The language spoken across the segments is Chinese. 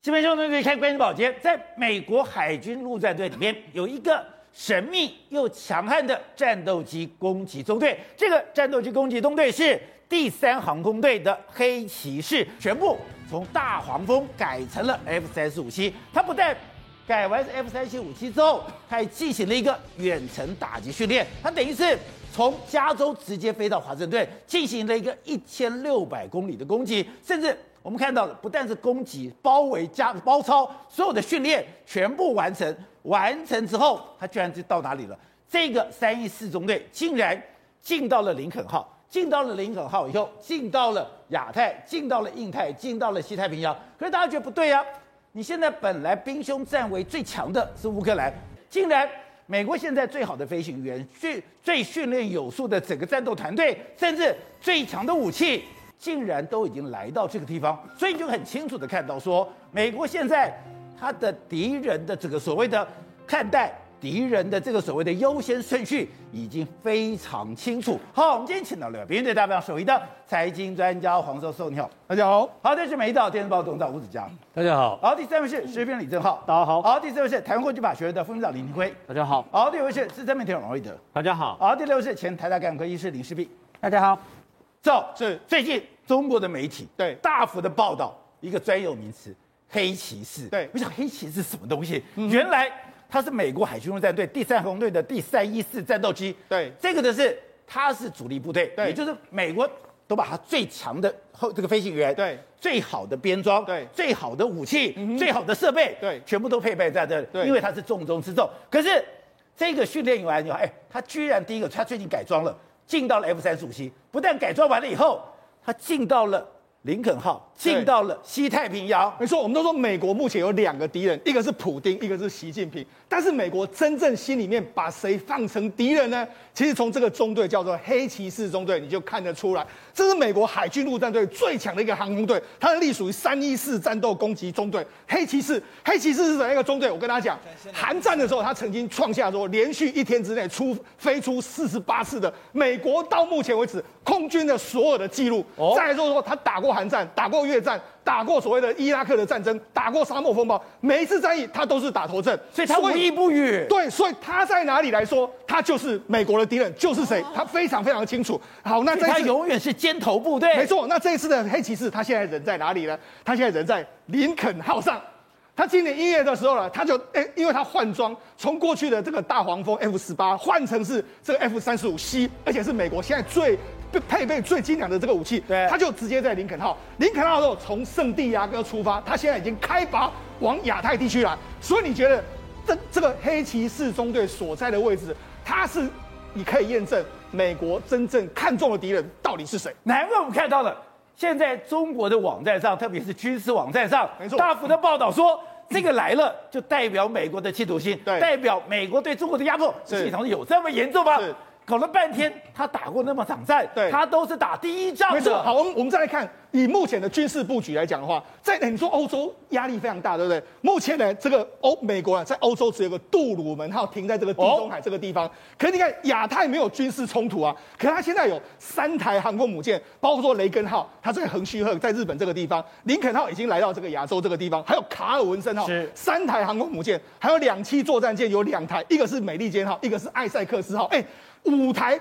这边兄弟们看关键宝杰，在美国海军陆战队里面有一个神秘又强悍的战斗机攻击中队，这个战斗机攻击中队是第三航空队的黑骑士，全部从大黄蜂改成了 F 三十五 C。它不但改完 F 三十五 C 之后，它还进行了一个远程打击训练，它等于是从加州直接飞到华盛顿，进行了一个一千六百公里的攻击，甚至。我们看到的不但是攻击、包围加包抄，所有的训练全部完成。完成之后，他居然就到哪里了？这个三一四中队竟然进到了林肯号，进到了林肯号以后，进到了亚太，进到了印太，进到了西太平洋。可是大家觉得不对呀、啊？你现在本来兵凶战危最强的是乌克兰，竟然美国现在最好的飞行员、最最训练有素的整个战斗团队，甚至最强的武器。竟然都已经来到这个地方，所以你就很清楚的看到说，美国现在他的敌人的这个所谓的看待敌人的这个所谓的优先顺序已经非常清楚。好，我们今天请到了别人对大表首席的财经专家黄教授，你好，大家好。好，这是《美丽岛电视报》董事长吴子嘉，大家好。好，第三位是时事评李正浩，大家好。好，第四位是台湾国际法学院的副院长林廷辉，大家好。好，第五位是资深媒体人王瑞德，大家好。好，第六位是前台大感染科医师林世璧，大家好。这是最近。中国的媒体对大幅的报道一个专有名词“黑骑士”。对，我想黑骑士是什么东西？嗯、原来它是美国海军陆战队第三航空队的第三一四战斗机。对，这个的是它是主力部队，对，也就是美国都把它最强的后这个飞行员，对，最好的编装，对，最好的武器，嗯、最好的设备，对，全部都配备在这里。对，因为它是重中之重。可是这个训练完以后，哎，他居然第一个，他最近改装了，进到了 F 三十五 C，不但改装完了以后，他进到了。林肯号进到了西太平洋，没错，我们都说美国目前有两个敌人，一个是普丁，一个是习近平。但是美国真正心里面把谁放成敌人呢？其实从这个中队叫做黑骑士中队，你就看得出来，这是美国海军陆战队最强的一个航空队，它是隶属于三一四战斗攻击中队。黑骑士，黑骑士是哪一个中队？我跟大家讲，韩战的时候，他曾经创下说连续一天之内出飞出四十八次的美国到目前为止空军的所有的记录。哦，再来说说他打过。韩战打过越战，打过所谓的伊拉克的战争，打过沙漠风暴，每一次战役他都是打头阵，所以他无一不语。对，所以他在哪里来说，他就是美国的敌人，就是谁，他非常非常的清楚。好，那这次他永远是尖头部队。没错，那这一次的黑骑士，他现在人在哪里呢？他现在人在林肯号上。他今年一月的时候呢，他就哎，因为他换装，从过去的这个大黄蜂 F 十八换成是这个 F 三十五 C，而且是美国现在最。配备最精良的这个武器，对，他就直接在林肯号。林肯号的时候从圣地亚哥出发，他现在已经开拔往亚太地区来。所以你觉得这这个黑骑士中队所在的位置，它是你可以验证美国真正看中的敌人到底是谁？难怪我们看到了，现在中国的网站上，特别是军事网站上，没错，大幅的报道说，这个来了就代表美国的企图心，对，代表美国对中国的压迫。系统有这么严重吗？是。搞了半天，他打过那么场战，对，他都是打第一仗的。没错，好，我们我们再来看，以目前的军事布局来讲的话，在你说欧洲压力非常大，对不对？目前呢，这个欧美国啊，在欧洲只有个杜鲁门号停在这个地中海这个地方。哦、可是你看亚太没有军事冲突啊，可是他现在有三台航空母舰，包括说雷根号，它在横须贺，在日本这个地方；林肯号已经来到这个亚洲这个地方，还有卡尔文森号，三台航空母舰，还有两栖作战舰有两台，一个是美利坚号，一个是艾塞克斯号，哎，五台。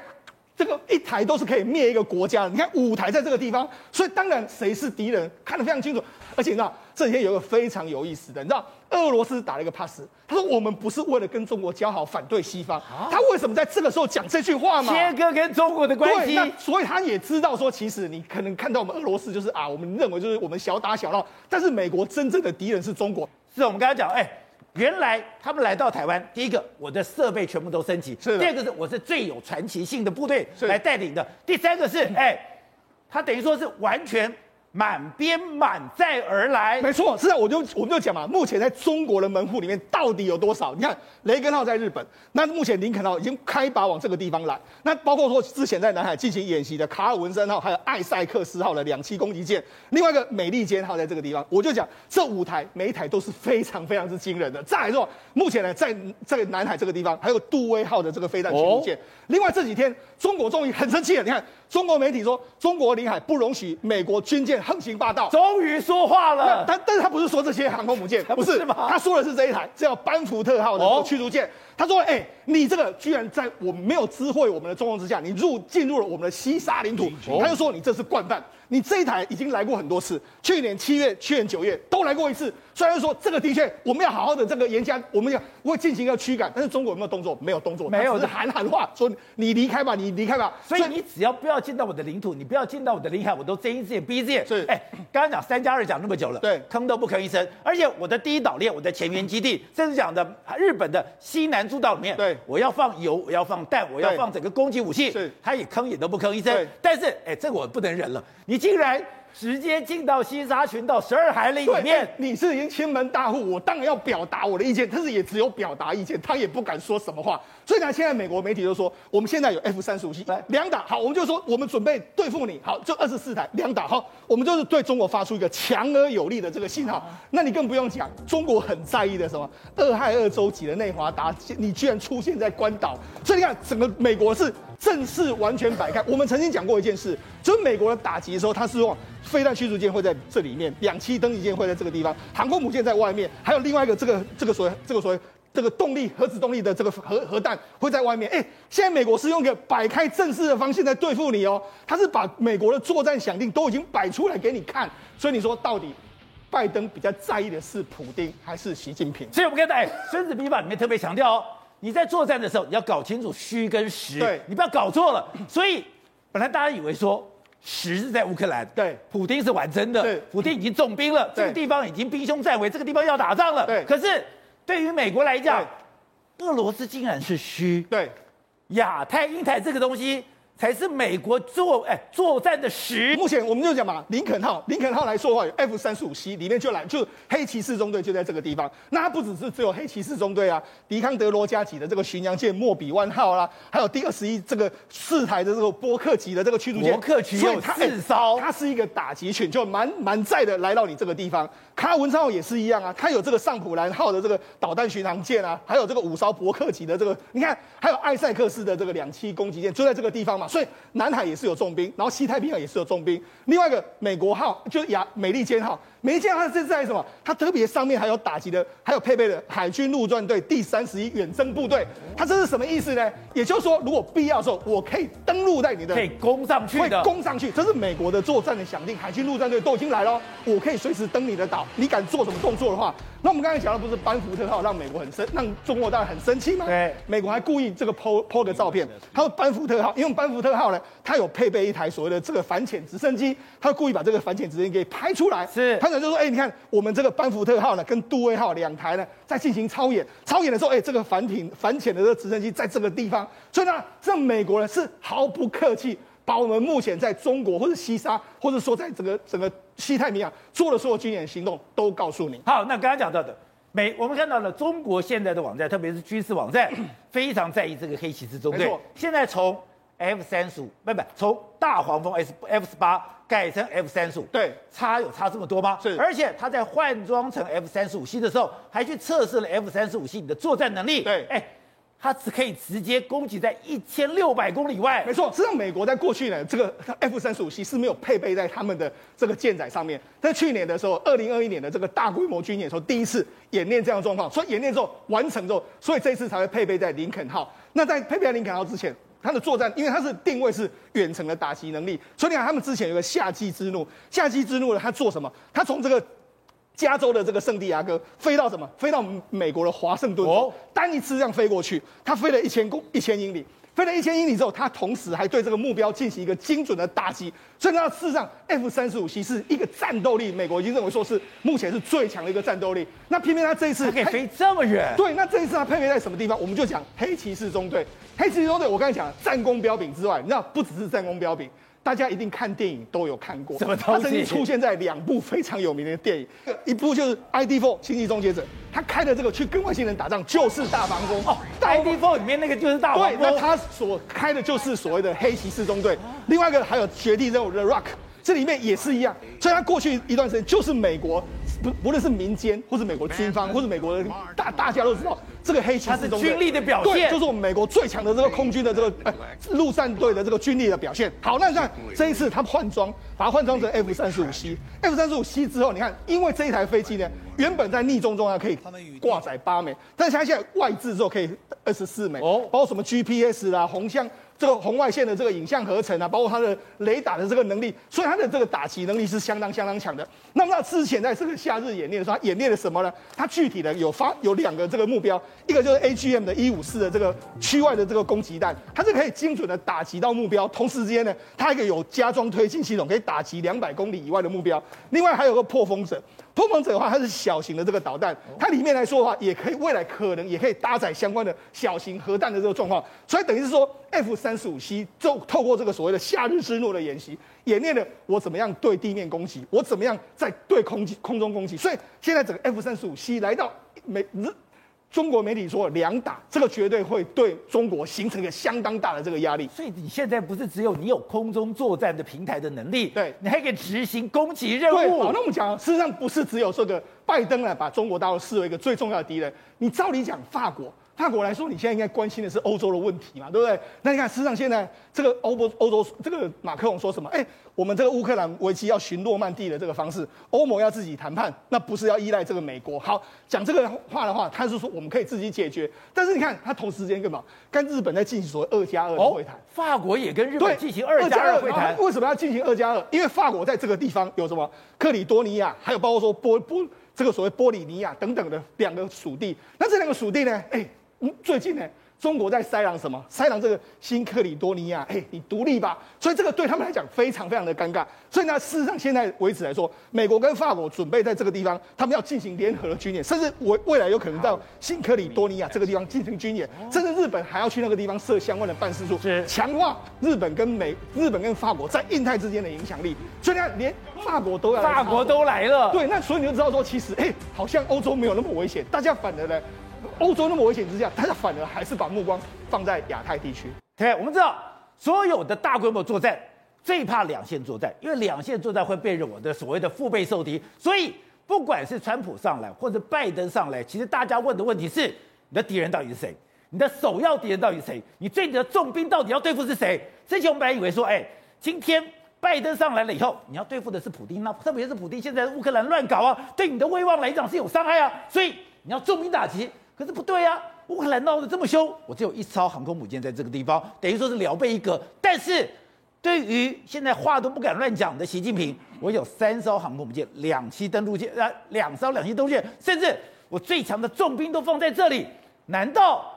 这个一台都是可以灭一个国家的，你看五台在这个地方，所以当然谁是敌人看得非常清楚。而且你知道这几天有一个非常有意思的，你知道俄罗斯打了一个 pass，他说我们不是为了跟中国交好，反对西方。他为什么在这个时候讲这句话嘛？切割跟中国的关系。那所以他也知道说，其实你可能看到我们俄罗斯就是啊，我们认为就是我们小打小闹，但是美国真正的敌人是中国。是我们刚才讲，哎。原来他们来到台湾，第一个我的设备全部都升级，是。第二个是我是最有传奇性的部队来带领的，第三个是 哎，他等于说是完全。满编满载而来，没错，是啊，我就我们就讲嘛，目前在中国的门户里面到底有多少？你看雷根号在日本，那目前林肯号已经开拔往这个地方来，那包括说之前在南海进行演习的卡尔文森号，还有艾塞克斯号的两栖攻击舰，另外一个美利坚号在这个地方，我就讲这五台每一台都是非常非常之惊人的。再来说，目前呢在这个南海这个地方还有杜威号的这个飞弹驱逐舰，哦、另外这几天中国终于很生气了，你看中国媒体说中国领海不容许美国军舰。横行霸道。终于说话了。但但是他不是说这些航空母舰，不是？他说的是这一台叫班福特号的驱逐舰。哦、他说：“哎、欸，你这个居然在我们没有知会我们的状况之下，你入进入了我们的西沙领土。哦”他就说：“你这是惯犯。”你这一台已经来过很多次，去年七月、去年九月都来过一次。虽然说这个的确我们要好好的这个严加，我们要会进行一个驱赶，但是中国有没有动作？没有动作，没有，是喊喊话说你离开吧，你离开吧。所以你只要不要进到我的领土，你不要进到我的领海，我都睁一只眼闭一只眼。是，哎，刚刚讲三加二讲那么久了，对，吭都不吭一声。而且我的第一岛链，我的前沿基地，甚至讲的日本的西南诸岛里面，对，我要放油，我要放弹，我要放整个攻击武器，是，他也吭也都不吭一声。但是，哎，这个我不能忍了，你竟然。直接进到西沙群岛十二海里里面，你是已经亲门大户，我当然要表达我的意见，但是也只有表达意见，他也不敢说什么话。所以呢，现在美国媒体就说，我们现在有 F 三十五 C 两打，好，我们就说我们准备对付你，好，就二十四台两打，好，我们就是对中国发出一个强而有力的这个信号。那你更不用讲，中国很在意的什么二亥二州级的内华达，你居然出现在关岛，所以你看整个美国是。正式完全摆开。我们曾经讲过一件事，就是美国的打击的时候，它是用飞弹驱逐舰会在这里面，两栖登陆舰会在这个地方，航空母舰在外面，还有另外一个这个这个所谓这个所谓这个动力核子动力的这个核核弹会在外面。哎，现在美国是用一个摆开正式的方式在对付你哦，他是把美国的作战想定都已经摆出来给你看。所以你说到底，拜登比较在意的是普丁还是习近平？所以我们看到，哎，《孙子兵法》里面特别强调哦。你在作战的时候，你要搞清楚虚跟实，对，你不要搞错了。所以本来大家以为说实是在乌克兰，对，普丁是玩真的，对，普丁已经重兵了，这个地方已经兵凶战危，这个地方要打仗了。对，可是对于美国来讲，俄罗斯竟然是虚，对，亚太、印太这个东西。才是美国作哎作战的实。目前我们就讲嘛，林肯号，林肯号来说的话，有 F 三十五 C 里面就来，就黑骑士中队就在这个地方。那它不只是只有黑骑士中队啊，迪康德罗加级的这个巡洋舰莫比湾号啦，还有第二十一这个四台的这个波克级的这个驱逐舰，波克级有四艘，它是一个打击群，就蛮蛮载的来到你这个地方。卡文超号也是一样啊，它有这个上普兰号的这个导弹巡航舰啊，还有这个五艘伯克级的这个，你看还有艾塞克斯的这个两栖攻击舰，就在这个地方嘛。所以南海也是有重兵，然后西太平洋也是有重兵。另外一个美国号就是亚美利坚号。美利坚号这是在什么？它特别上面还有打击的，还有配备的海军陆战队第三十一远征部队。它这是什么意思呢？也就是说，如果必要的时候，我可以登陆在你的，可以攻上去的，会攻上去。这是美国的作战的响定，海军陆战队都已经来了，我可以随时登你的岛。你敢做什么动作的话，那我们刚才讲的不是班福特号让美国很生，让中国当然很生气吗？对，美国还故意这个 po po 个照片，他说班福特号，因为班福特号呢，它有配备一台所谓的这个反潜直升机，他故意把这个反潜直升机给拍出来，是，他就说，哎、欸，你看。我们这个班福特号呢，跟杜威号两台呢，在进行超演。超演的时候，哎，这个反艇反潜的这个直升机在这个地方，所以呢，这美国人是毫不客气，把我们目前在中国或者西沙，或者说在整个整个西太平洋做的所有军演行动，都告诉你。好，那刚刚讲到的美，我们看到了中国现在的网站，特别是军事网站，非常在意这个黑骑士中队。没错，现在从 F 三十五，不不，从大黄蜂 S F 十八改成 F 三十五，对，差有差这么多吗？是，而且他在换装成 F 三十五 C 的时候，还去测试了 F 三十五 C 的作战能力。对，哎，它只可以直接攻击在一千六百公里外。没错，实际上美国在过去呢，这个 F 三十五 C 是没有配备在他们的这个舰载上面。在去年的时候，二零二一年的这个大规模军演的时候，第一次演练这样的状况，所以演练之后完成之后，所以这一次才会配备在林肯号。那在配备在林肯号之前。它的作战，因为它是定位是远程的打击能力，所以你看他们之前有个夏季之怒，夏季之怒呢，它做什么？它从这个加州的这个圣地亚哥飞到什么？飞到美国的华盛顿，哦，单一次这样飞过去，他飞了一千公一千英里。飞了一千英里之后，他同时还对这个目标进行一个精准的打击。所以呢，事实上，F 三十五 C 是一个战斗力，美国已经认为说是目前是最强的一个战斗力。那偏偏他这一次可以飞这么远，对，那这一次他配备在什么地方？我们就讲黑骑士中队。黑骑士中队，我刚才讲战功彪炳之外，你知道不只是战功彪炳。大家一定看电影都有看过，什么东西？他曾经出现在两部非常有名的电影，一部就是《ID4》星际终结者，他开的这个去跟外星人打仗就是大黄蜂哦，《ID4》里面那个就是大黄蜂，对，那他所开的就是所谓的黑骑士中队。另外一个还有绝地任务的《The Rock》，这里面也是一样，所以他过去一段时间就是美国不不论是民间或是美国军方或是美国的大大家都知道，这个黑骑士中队军力的表现，对，就是我们美国最强的这个空军的这个呃陆战队的这个军力的表现。好，那你看这一次他们换装，把它换装成 F 三十五 C，F 三十五 C 之后，你看，因为这一台飞机呢，原本在逆中中啊可以挂载八枚，但是它现在外置之后可以二十四枚，哦，包括什么 GPS 啦、红象。这个红外线的这个影像合成啊，包括它的雷达的这个能力，所以它的这个打击能力是相当相当强的。那么，它之前在这个夏日演练的时候，它演练了什么呢？它具体的有发有两个这个目标，一个就是 AGM 的一五四的这个区外的这个攻击弹，它是可以精准的打击到目标，同时之间呢，它还可以有加装推进系统，可以打击两百公里以外的目标。另外还有个破风者。破风者的话，它是小型的这个导弹，它里面来说的话，也可以未来可能也可以搭载相关的小型核弹的这个状况，所以等于是说，F 三十五 C 就透过这个所谓的夏日之诺的演习，演练了我怎么样对地面攻击，我怎么样在对空空中攻击，所以现在整个 F 三十五 C 来到美日。中国媒体说两打，这个绝对会对中国形成一个相当大的这个压力。所以你现在不是只有你有空中作战的平台的能力，对，你还可以执行攻击任务。对，好，那我们讲，事实上不是只有这个拜登呢把中国大陆视为一个最重要的敌人。你照理讲，法国。法国来说，你现在应该关心的是欧洲的问题嘛，对不对？那你看，事实上现在这个欧欧欧洲这个马克龙说什么？哎，我们这个乌克兰危机要寻诺曼底的这个方式，欧盟要自己谈判，那不是要依赖这个美国。好，讲这个话的话，他是说我们可以自己解决。但是你看，他同时间干嘛？跟日本在进行所谓二加二的会谈。哦，法国也跟日本进行二加二会谈。为什么要进行二加二？因为法国在这个地方有什么？克里多尼亚，还有包括说波波这个所谓波里尼亚等等的两个属地。那这两个属地呢？哎。嗯，最近呢，中国在塞朗什么？塞朗这个新克里多尼亚，哎，你独立吧。所以这个对他们来讲非常非常的尴尬。所以呢，事实上现在为止来说，美国跟法国准备在这个地方，他们要进行联合的军演，甚至未未来有可能到新克里多尼亚这个地方进行军演，甚至日本还要去那个地方设相关的办事处，强化日本跟美、日本跟法国在印太之间的影响力。所以呢，连法国都要，法国都来了。对，那所以你就知道说，其实哎，好像欧洲没有那么危险，大家反而呢。欧洲那么危险之下，大家反而还是把目光放在亚太地区。对，我们知道所有的大规模作战最怕两线作战，因为两线作战会被认我的所谓的腹背受敌。所以不管是川普上来或者拜登上来，其实大家问的问题是：你的敌人到底是谁？你的首要敌人到底是谁？你最你的重兵到底要对付是谁？之前我们本来以为说，哎，今天拜登上来了以后，你要对付的是普丁，那特别是普丁现在乌克兰乱搞啊，对你的威望来讲是有伤害啊，所以你要重兵打击。可是不对呀、啊，乌克兰闹得这么凶，我只有一艘航空母舰在这个地方，等于说是辽备一个。但是，对于现在话都不敢乱讲的习近平，我有三艘航空母舰，两栖登陆舰，啊，两艘两栖登陆舰，甚至我最强的重兵都放在这里。难道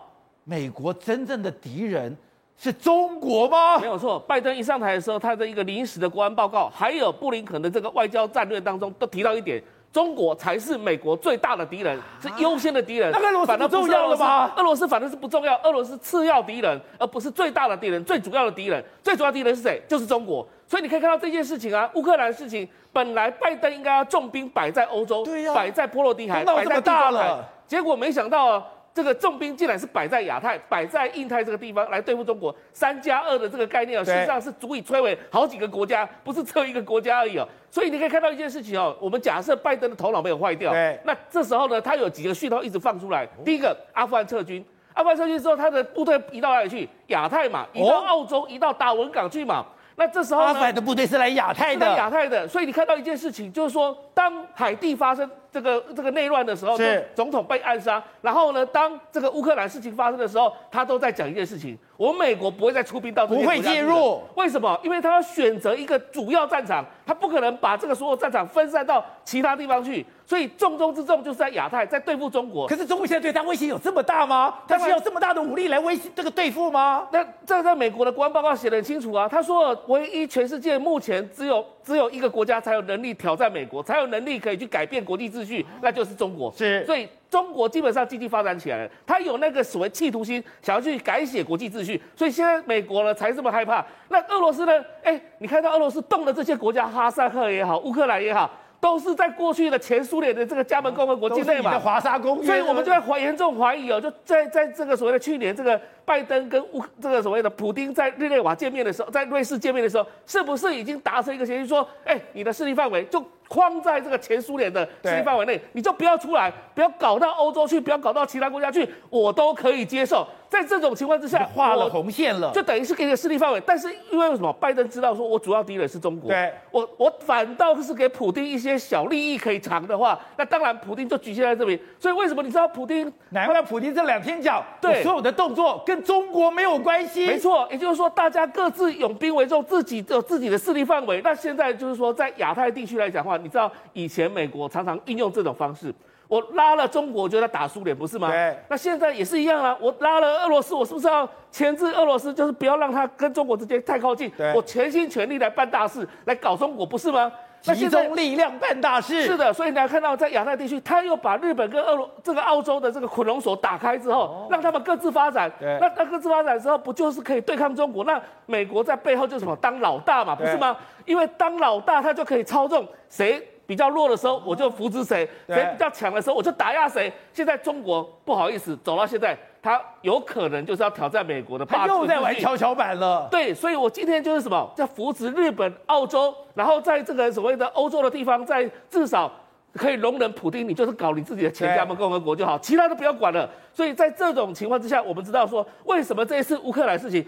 美国真正的敌人是中国吗？没有错，拜登一上台的时候，他的一个临时的国安报告，还有布林肯的这个外交战略当中，都提到一点。中国才是美国最大的敌人，是优先的敌人。那俄罗斯不重要了吗？俄罗斯反正是不重要，俄罗斯次要敌人，而不是最大的敌人。最主要的敌人，最主要敌人是谁？就是中国。所以你可以看到这件事情啊，乌克兰的事情，本来拜登应该要重兵摆在欧洲，对呀，摆在波罗的海，摆在大了，结果没想到。这个重兵竟然是摆在亚太、摆在印太这个地方来对付中国，三加二的这个概念啊，实际上是足以摧毁好几个国家，不是只有一个国家而已哦。所以你可以看到一件事情哦，我们假设拜登的头脑没有坏掉，那这时候呢，他有几个讯号一直放出来。第一个，阿富汗撤军，阿富汗撤军之后，他的部队移到哪里去？亚太嘛，移到澳洲，移到达文港去嘛。那这时候阿富汗的部队是来亚太的，来亚太的。所以你看到一件事情，就是说，当海地发生。这个这个内乱的时候，是总统被暗杀。然后呢，当这个乌克兰事情发生的时候，他都在讲一件事情：我们美国不会再出兵到这边，不会介入。为什么？因为他要选择一个主要战场，他不可能把这个所有战场分散到其他地方去。所以重中之重就是在亚太，在对付中国。可是中国现在对他威胁有这么大吗？他需要这么大的武力来威胁这个对付吗？那这在美国的国安报告写得很清楚啊。他说，唯一全世界目前只有只有一个国家才有能力挑战美国，才有能力可以去改变国际秩序，那就是。中国是，所以中国基本上经济发展起来了，他有那个所谓企图心，想要去改写国际秩序，所以现在美国呢才这么害怕。那俄罗斯呢？哎，你看到俄罗斯动的这些国家，哈萨克也好，乌克兰也好。都是在过去的前苏联的这个加盟共和国境内嘛，华沙公约，所以我们就在怀严重怀疑哦，就在在这个所谓的去年，这个拜登跟乌这个所谓的普丁在日内瓦见面的时候，在瑞士见面的时候，是不是已经达成一个协议，说，哎，你的势力范围就框在这个前苏联的势力范围内，你就不要出来，不要搞到欧洲去，不要搞到其他国家去，我都可以接受。在这种情况之下，画了红线了，就等于是给你的势力范围。但是因为什么？拜登知道说，我主要敌人是中国，对，我我反倒是给普京一些小利益可以尝的话，那当然普京就局限在这里。所以为什么你知道普丁？难怪普京这两天讲，对，所有的动作跟中国没有关系。没错，也就是说大家各自拥兵为重，自己有自己的势力范围。那现在就是说，在亚太地区来讲的话，你知道以前美国常常应用这种方式。我拉了中国，就在打苏联，不是吗？对。那现在也是一样啊。我拉了俄罗斯，我是不是要牵制俄罗斯？就是不要让他跟中国之间太靠近。对。我全心全力来办大事，来搞中国，不是吗？集中力量办大事。是的，所以你要看到在亚太地区，他又把日本跟俄罗这个澳洲的这个捆龙锁打开之后，哦、让他们各自发展。那那各自发展之后，不就是可以对抗中国？那美国在背后就什么？当老大嘛，不是吗？因为当老大，他就可以操纵谁。比较弱的时候，我就扶持谁；谁比较强的时候，我就打压谁。现在中国不好意思，走到现在，他有可能就是要挑战美国的霸主，又在玩跷跷板了。对，所以我今天就是什么，在扶持日本、澳洲，然后在这个所谓的欧洲的地方，在至少可以容忍普丁，你就是搞你自己的前加盟共和国就好，其他都不要管了。所以在这种情况之下，我们知道说，为什么这一次乌克兰事情。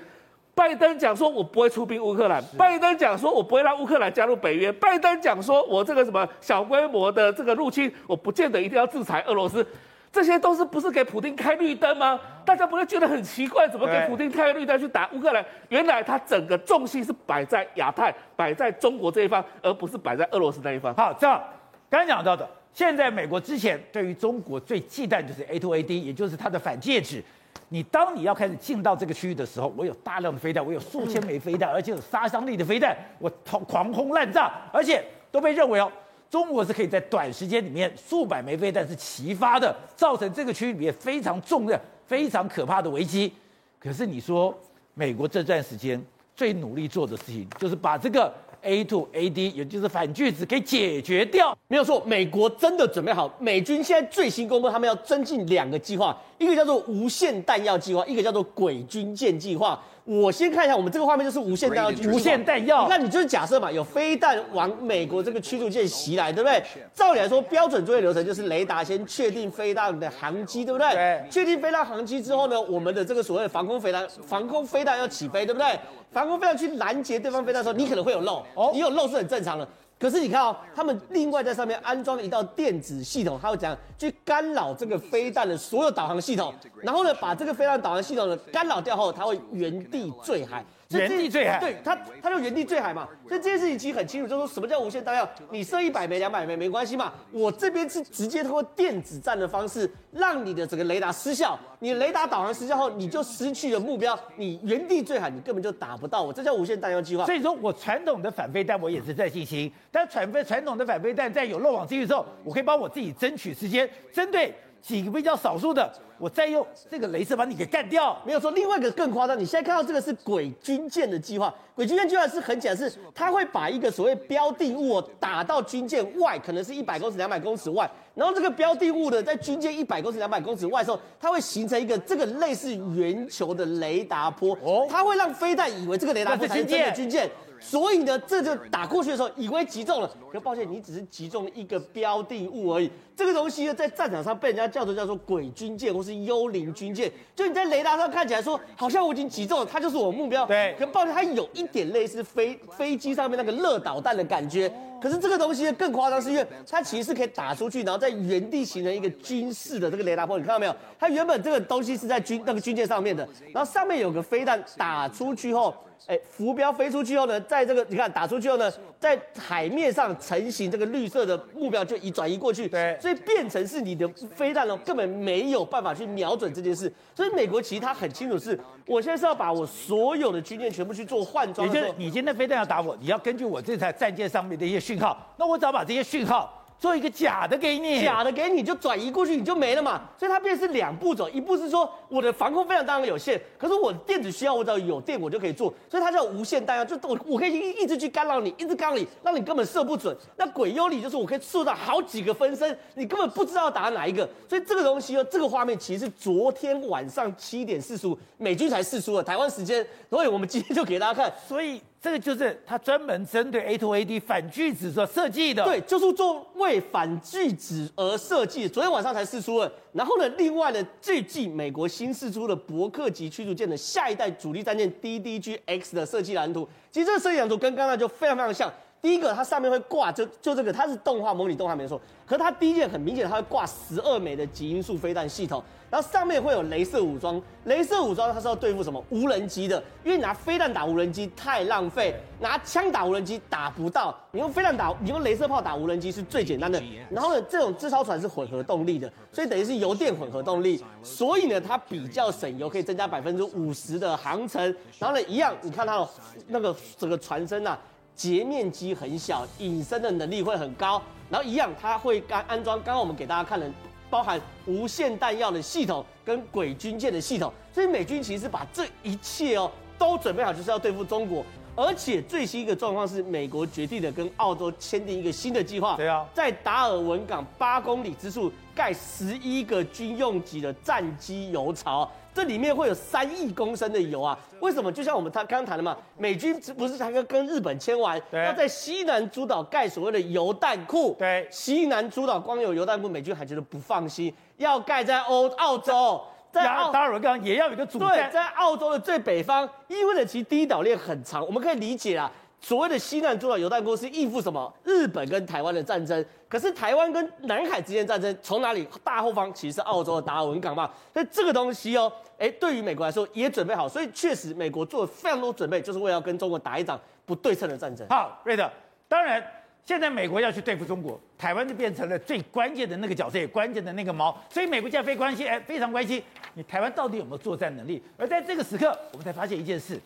拜登讲说，我不会出兵乌克兰。拜登讲说，我不会让乌克兰加入北约。拜登讲说，我这个什么小规模的这个入侵，我不见得一定要制裁俄罗斯。这些都是不是给普丁开绿灯吗？大家不会觉得很奇怪，怎么给普丁开绿灯去打乌克兰？原来他整个重心是摆在亚太，摆在中国这一方，而不是摆在俄罗斯那一方。好，这样刚刚讲到的，现在美国之前对于中国最忌惮就是 A to A D，也就是它的反介质。你当你要开始进到这个区域的时候，我有大量的飞弹，我有数千枚飞弹，而且有杀伤力的飞弹，我狂轰滥炸，而且都被认为哦，中国是可以在短时间里面数百枚飞弹是齐发的，造成这个区域里面非常重的、非常可怕的危机。可是你说，美国这段时间最努力做的事情，就是把这个。A to A D，也就是反拒子给解决掉，没有错。美国真的准备好，美军现在最新公布，他们要增进两个计划，一个叫做无限弹药计划，一个叫做鬼军舰计划。我先看一下，我们这个画面就是无限弹药，无限弹药。那你就是假设嘛，有飞弹往美国这个驱逐舰袭来，对不对？照理来说，标准作业流程就是雷达先确定飞弹的航机，对不对？对。确定飞弹航机之后呢，我们的这个所谓的防空飞弹，防空飞弹要起飞，对不对？防空飞弹去拦截对方飞弹的时候，你可能会有漏，你有漏是很正常的。可是你看哦，他们另外在上面安装了一道电子系统，他会怎样去干扰这个飞弹的所有导航系统，然后呢，把这个飞弹导航系统呢干扰掉后，它会原地坠海。原地坠海，对它，它就原地坠海嘛。所以这件事情其实很清楚，就是说什么叫无限弹药？你射一百枚、两百枚没关系嘛。我这边是直接通过电子战的方式，让你的整个雷达失效。你雷达导航失效后，你就失去了目标，你原地坠海，你根本就打不到我。这叫无限弹药计划。所以说我传统的反飞弹我也是在进行，但传飞传统的反飞弹在有漏网之鱼之后，我可以帮我自己争取时间，针对几个比较少数的。我再用这个镭射把你给干掉，没有说。另外一个更夸张，你现在看到这个是鬼军舰的计划。鬼军舰计划是很简单，是它会把一个所谓标的物打到军舰外，可能是一百公尺、两百公尺外，然后这个标的物的在军舰一百公尺、两百公尺外的时候，它会形成一个这个类似圆球的雷达波，哦，它会让飞弹以为这个雷达波是真的军舰。所以呢，这就打过去的时候，以为击中了，可抱歉，你只是击中一个标的物而已。这个东西呢，在战场上被人家叫做叫做鬼军舰或是幽灵军舰。就你在雷达上看起来说，好像我已经击中了，它就是我目标。对，可抱歉，它有一点类似飞飞机上面那个热导弹的感觉。可是这个东西呢，更夸张，是因为它其实是可以打出去，然后在原地形成一个军事的这个雷达波。你看到没有？它原本这个东西是在军那个军舰上面的，然后上面有个飞弹打出去后。哎，浮标飞出去后呢，在这个你看打出去后呢，在海面上成型这个绿色的目标就移转移过去，对，所以变成是你的飞弹呢根本没有办法去瞄准这件事。所以美国其实他很清楚是，我现在是要把我所有的军舰全部去做换装。也就是你今天飞弹要打我，你要根据我这台战舰上面的一些讯号，那我只要把这些讯号。做一个假的给你，假的给你就转移过去，你就没了嘛。所以它变成是两步走，一步是说我的防空非常当然有限，可是我电子需要我只要有电我就可以做，所以它叫无限弹药，就我我可以一一直去干扰你，一直干扰你，让你根本射不准。那鬼幽里就是我可以射到好几个分身，你根本不知道要打哪一个。所以这个东西呢，这个画面其实是昨天晚上七点四十五美军才试出的台湾时间，所以我们今天就给大家看。所以这个就是它专门针对 A to A D 反拒止所设计的。对，就是做为反拒止而设计。昨天晚上才试出了。然后呢，另外呢，最近美国新试出的伯克级驱逐舰的下一代主力战舰 DDG-X 的设计蓝图，其实这个设计蓝图跟刚刚就非常非常像。第一个，它上面会挂就就这个，它是动画模拟动画没错。可是它第一件很明显，它会挂十二枚的极音速飞弹系统，然后上面会有镭射武装。镭射武装它是要对付什么无人机的？因为你拿飞弹打无人机太浪费，拿枪打无人机打不到。你用飞弹打，你用镭射炮打无人机是最简单的。然后呢，这种这艘船是混合动力的，所以等于是油电混合动力，所以呢它比较省油，可以增加百分之五十的航程。然后呢，一样，你看它的那个整个船身啊。截面积很小，隐身的能力会很高，然后一样，它会安安装。刚刚我们给大家看的，包含无限弹药的系统跟鬼军舰的系统，所以美军其实把这一切哦都准备好，就是要对付中国。而且最新一个状况是，美国决定的跟澳洲签订一个新的计划，对啊，在达尔文港八公里之处盖十一个军用级的战机油槽。这里面会有三亿公升的油啊！为什么？就像我们他刚刚谈的嘛，美军不是才刚跟日本签完，要在西南诸岛盖所谓的油弹库。对，西南诸岛光有油弹库，美军还觉得不放心，要盖在欧澳洲，在澳达尔文港也要有一个主对，在澳洲的最北方，意味着其实第一岛链很长，我们可以理解啊。所谓的西南诸岛油弹库是应付什么？日本跟台湾的战争。可是台湾跟南海之间战争从哪里？大后方其实是澳洲的达尔文港嘛。所以这个东西哦，哎，对于美国来说也准备好。所以确实，美国做了非常多准备，就是为了要跟中国打一场不对称的战争。好，瑞德，当然现在美国要去对付中国，台湾就变成了最关键的那个角色，也关键的那个锚。所以美国现在非关心，哎，非常关心你台湾到底有没有作战能力。而在这个时刻，我们才发现一件事，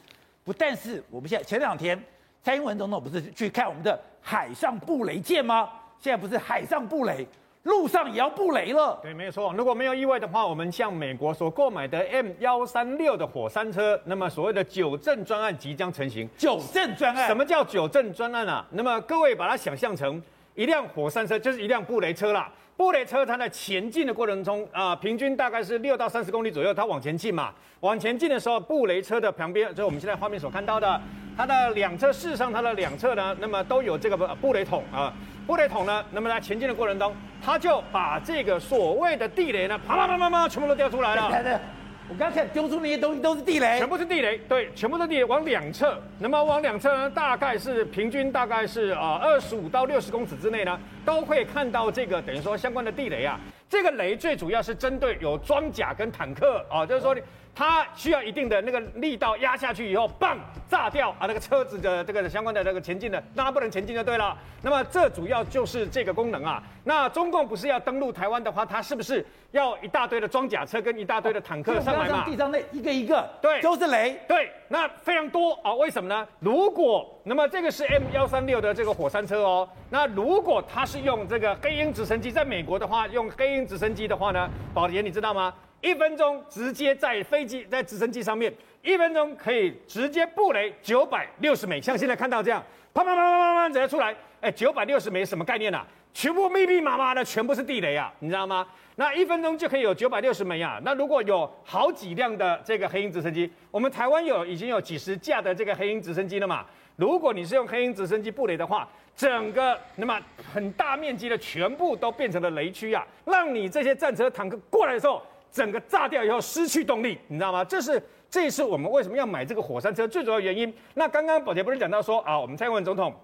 不但是我们现在前两天。蔡英文总统不是去看我们的海上布雷舰吗？现在不是海上布雷，路上也要布雷了。对，没有错。如果没有意外的话，我们向美国所购买的 M 幺三六的火山车，那么所谓的九正专案即将成型。九正专案？什么叫九正专案啊？那么各位把它想象成一辆火山车，就是一辆布雷车啦。布雷车它在前进的过程中啊、平均大概是六到三十公里左右，它往前进嘛。往前进的时候，布雷车的旁边就是我们现在画面所看到的，它的两侧，事实上它的两侧呢，那么都有这个布雷桶啊。布雷桶呢，那么在前进的过程中，它就把这个所谓的地雷呢，啪啪啪啪啪，全部都掉出来了。我刚才丢出那些东西都是地雷，全部是地雷，对，全部都是地雷，往两侧，那么往两侧呢，大概是平均大概是啊二十五到六十公尺之内呢，都会看到这个等于说相关的地雷啊。这个雷最主要是针对有装甲跟坦克啊，就是说它需要一定的那个力道压下去以后，棒炸掉啊，那个车子的这个相关的那个前进的，那它不能前进就对了。那么这主要就是这个功能啊。那中共不是要登陆台湾的话，它是不是要一大堆的装甲车跟一大堆的坦克上来嘛？地上那一个一个，对，都是雷，对，那非常多啊。为什么呢？如果那么这个是 M 幺三六的这个火山车哦，那如果它是用这个黑鹰直升机，在美国的话用黑鹰直升机的话呢，宝杰你知道吗？一分钟直接在飞机在直升机上面，一分钟可以直接布雷九百六十枚，像现在看到这样，啪啪啪啪啪啪直接出来，哎，九百六十枚什么概念啊？全部密密麻麻的，全部是地雷啊，你知道吗？那一分钟就可以有九百六十枚啊。那如果有好几辆的这个黑鹰直升机，我们台湾有已经有几十架的这个黑鹰直升机了嘛？如果你是用黑鹰直升机布雷的话，整个那么很大面积的全部都变成了雷区啊，让你这些战车坦克过来的时候。整个炸掉以后失去动力，你知道吗？这是这一次我们为什么要买这个火山车最主要原因。那刚刚宝杰不是讲到说啊，我们蔡英文总统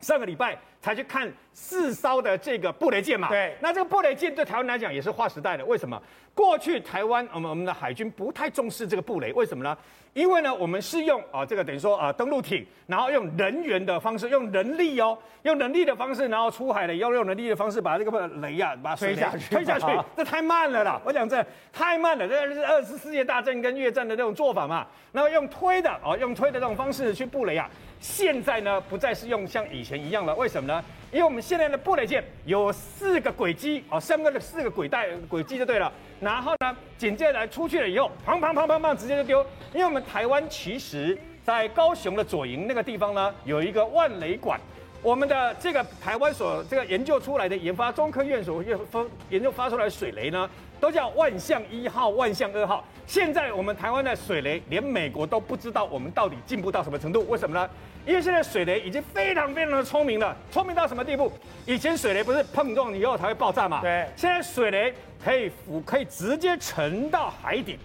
上个礼拜才去看四艘的这个布雷舰嘛？对。那这个布雷舰对台湾来讲也是划时代的。为什么？过去台湾我们我们的海军不太重视这个布雷，为什么呢？因为呢，我们是用啊，这个等于说啊，登陆艇，然后用人员的方式，用人力哦，用人力的方式，然后出海的，要用人力的方式把这个雷啊，把水推下去，推下去，这太慢了啦！我讲这太慢了，这是二次世界大战跟越战的那种做法嘛。然后用推的哦，用推的这种方式去布雷啊。现在呢，不再是用像以前一样了，为什么呢？因为我们现在的布雷舰有四个轨迹哦，相关的四个轨带轨迹就对了。然后呢，紧接着来出去了以后，砰砰砰砰砰，直接就丢。因为我们台湾其实，在高雄的左营那个地方呢，有一个万雷馆。我们的这个台湾所这个研究出来的研发中科院所研发研究发出来的水雷呢，都叫万象一号、万象二号。现在我们台湾的水雷，连美国都不知道我们到底进步到什么程度？为什么呢？因为现在水雷已经非常非常的聪明了，聪明到什么地步？以前水雷不是碰撞以后才会爆炸嘛？对。现在水雷可以浮，可以直接沉到海底。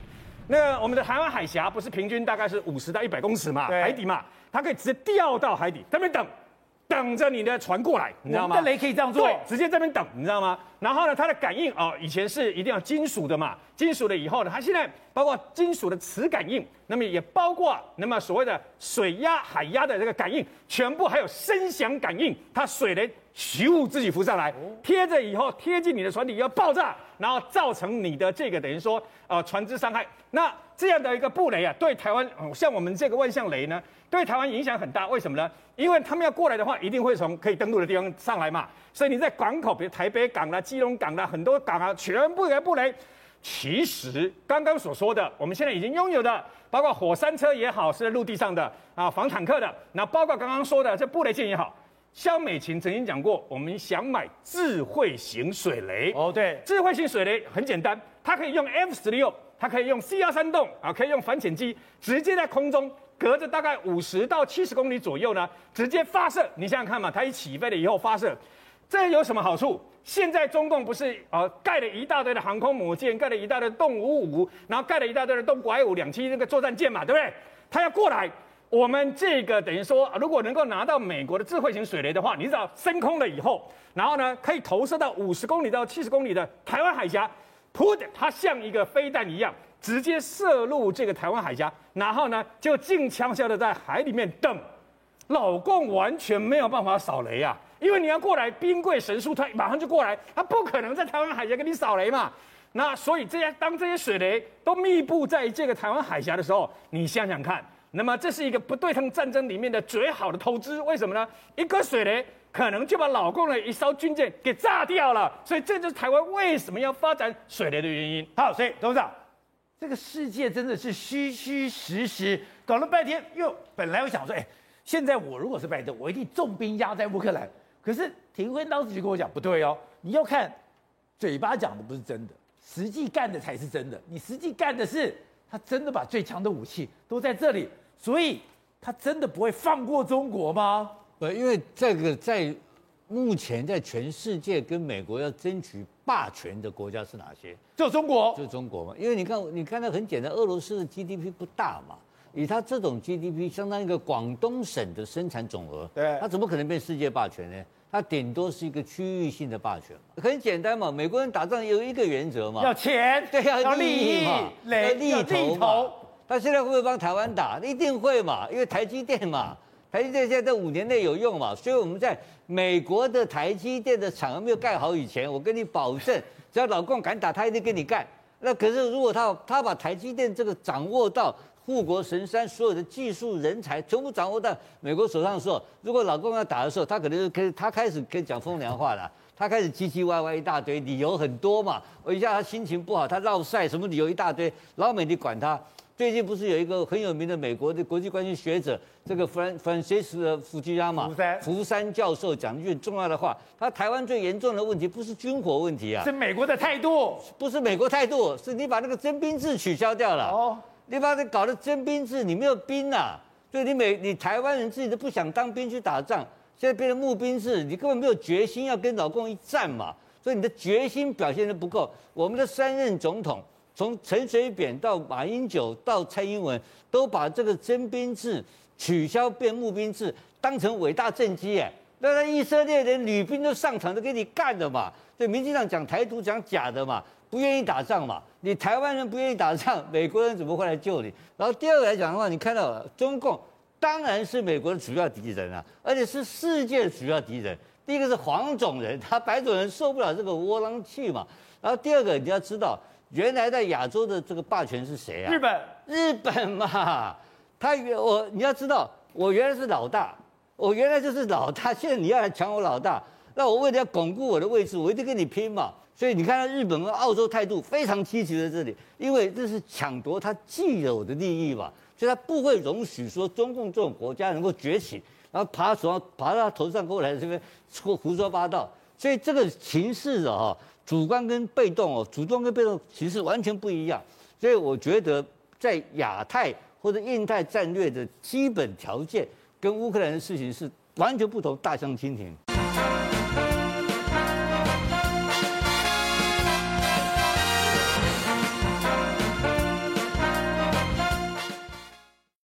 那我们的台湾海峡不是平均大概是五十到一百公尺嘛？海底嘛，它可以直接掉到海底，在那边等。等着你的船过来，你知道吗？我们的雷可以这样做，对，直接在这边等，你知道吗？然后呢，它的感应哦，以前是一定要金属的嘛，金属的以后呢，它现在包括金属的磁感应，那么也包括那么所谓的水压、海压的这个感应，全部还有声响感应，它水雷咻自己浮上来，贴着以后贴近你的船体要爆炸，然后造成你的这个等于说呃船只伤害。那这样的一个布雷啊，对台湾，像我们这个万象雷呢，对台湾影响很大。为什么呢？因为他们要过来的话，一定会从可以登陆的地方上来嘛。所以你在港口，比如台北港啦、基隆港啦，很多港啊，全部有布雷。其实刚刚所说的，我们现在已经拥有的，包括火山车也好，是在陆地上的啊，防坦克的，那包括刚刚说的这布雷舰也好。萧美琴曾经讲过，我们想买智慧型水雷。哦，对，智慧型水雷很简单，它可以用 F 十六。它可以用 C 幺三洞啊，可以用反潜机，直接在空中隔着大概五十到七十公里左右呢，直接发射。你想想看嘛，它一起飞了以后发射，这有什么好处？现在中共不是呃盖了一大堆的航空母舰，盖了一大堆的动五五，然后盖了一大堆的动拐五两栖那个作战舰嘛，对不对？它要过来，我们这个等于说，如果能够拿到美国的智慧型水雷的话，你知道升空了以后，然后呢可以投射到五十公里到七十公里的台湾海峡。噗的，它像一个飞弹一样，直接射入这个台湾海峡，然后呢，就静悄悄的在海里面等。老共完全没有办法扫雷啊，因为你要过来，兵贵神速，他马上就过来，他不可能在台湾海峡给你扫雷嘛。那所以这些当这些水雷都密布在这个台湾海峡的时候，你想想看，那么这是一个不对称战争里面的最好的投资。为什么呢？一个水雷。可能就把老共的一艘军舰给炸掉了，所以这就是台湾为什么要发展水雷的原因。好，所以董事长，这个世界真的是虚虚实实，搞了半天，又本来我想说，哎，现在我如果是拜登，我一定重兵压在乌克兰。可是廷辉当时就跟我讲，不对哦，你要看嘴巴讲的不是真的，实际干的才是真的。你实际干的是他真的把最强的武器都在这里，所以他真的不会放过中国吗？呃，因为这个在目前在全世界跟美国要争取霸权的国家是哪些？就中国，就中国嘛。因为你看，你看到很简单，俄罗斯的 GDP 不大嘛，以他这种 GDP，相当于一个广东省的生产总额，对，它怎么可能变世界霸权呢？它顶多是一个区域性的霸权。很简单嘛，美国人打仗有一个原则嘛，要钱，对，要利益嘛，要利头嘛。他现在会不会帮台湾打？一定会嘛，因为台积电嘛。台积电现在在五年内有用嘛？所以我们在美国的台积电的厂还没有盖好以前，我跟你保证，只要老共敢打，他一定跟你干。那可是如果他他把台积电这个掌握到护国神山，所有的技术人才全部掌握到美国手上的时候，如果老共要打的时候，他可能就可以他开始可以讲风凉话了，他开始唧唧歪歪一大堆，理由很多嘛。我一下他心情不好，他绕赛什么理由一大堆，老美你管他。最近不是有一个很有名的美国的国际关系学者，这个弗兰弗兰西斯的福吉亚嘛，福山教授讲一句很重要的话，他台湾最严重的问题不是军火问题啊，是美国的态度，不是美国态度，是你把那个征兵制取消掉了，哦，你把这搞的征兵制，你没有兵啊，所以你美你台湾人自己都不想当兵去打仗，现在变成募兵制，你根本没有决心要跟老共一战嘛，所以你的决心表现的不够，我们的三任总统。从陈水扁到马英九到蔡英文，都把这个征兵制取消变募兵制当成伟大政绩哎，那以色列连女兵都上场都给你干的嘛，所以民进党讲台独讲假的嘛，不愿意打仗嘛，你台湾人不愿意打仗，美国人怎么会来救你？然后第二个来讲的话，你看到中共当然是美国的主要敌人啊，而且是世界的主要敌人。第一个是黄种人，他白种人受不了这个窝囊气嘛，然后第二个你要知道。原来在亚洲的这个霸权是谁啊？日本，日本嘛，他原我你要知道，我原来是老大，我原来就是老大，现在你要来抢我老大，那我为了要巩固我的位置，我一定跟你拼嘛。所以你看，日本和澳洲态度非常积极在这里，因为这是抢夺他既有的利益嘛，所以他不会容许说中共这种国家能够崛起。然后爬手上爬到他头上过来这边说胡说八道。所以这个情势啊，主观跟被动哦，主动跟被动其实完全不一样。所以我觉得在亚太或者印太战略的基本条件，跟乌克兰的事情是完全不同，大相径庭。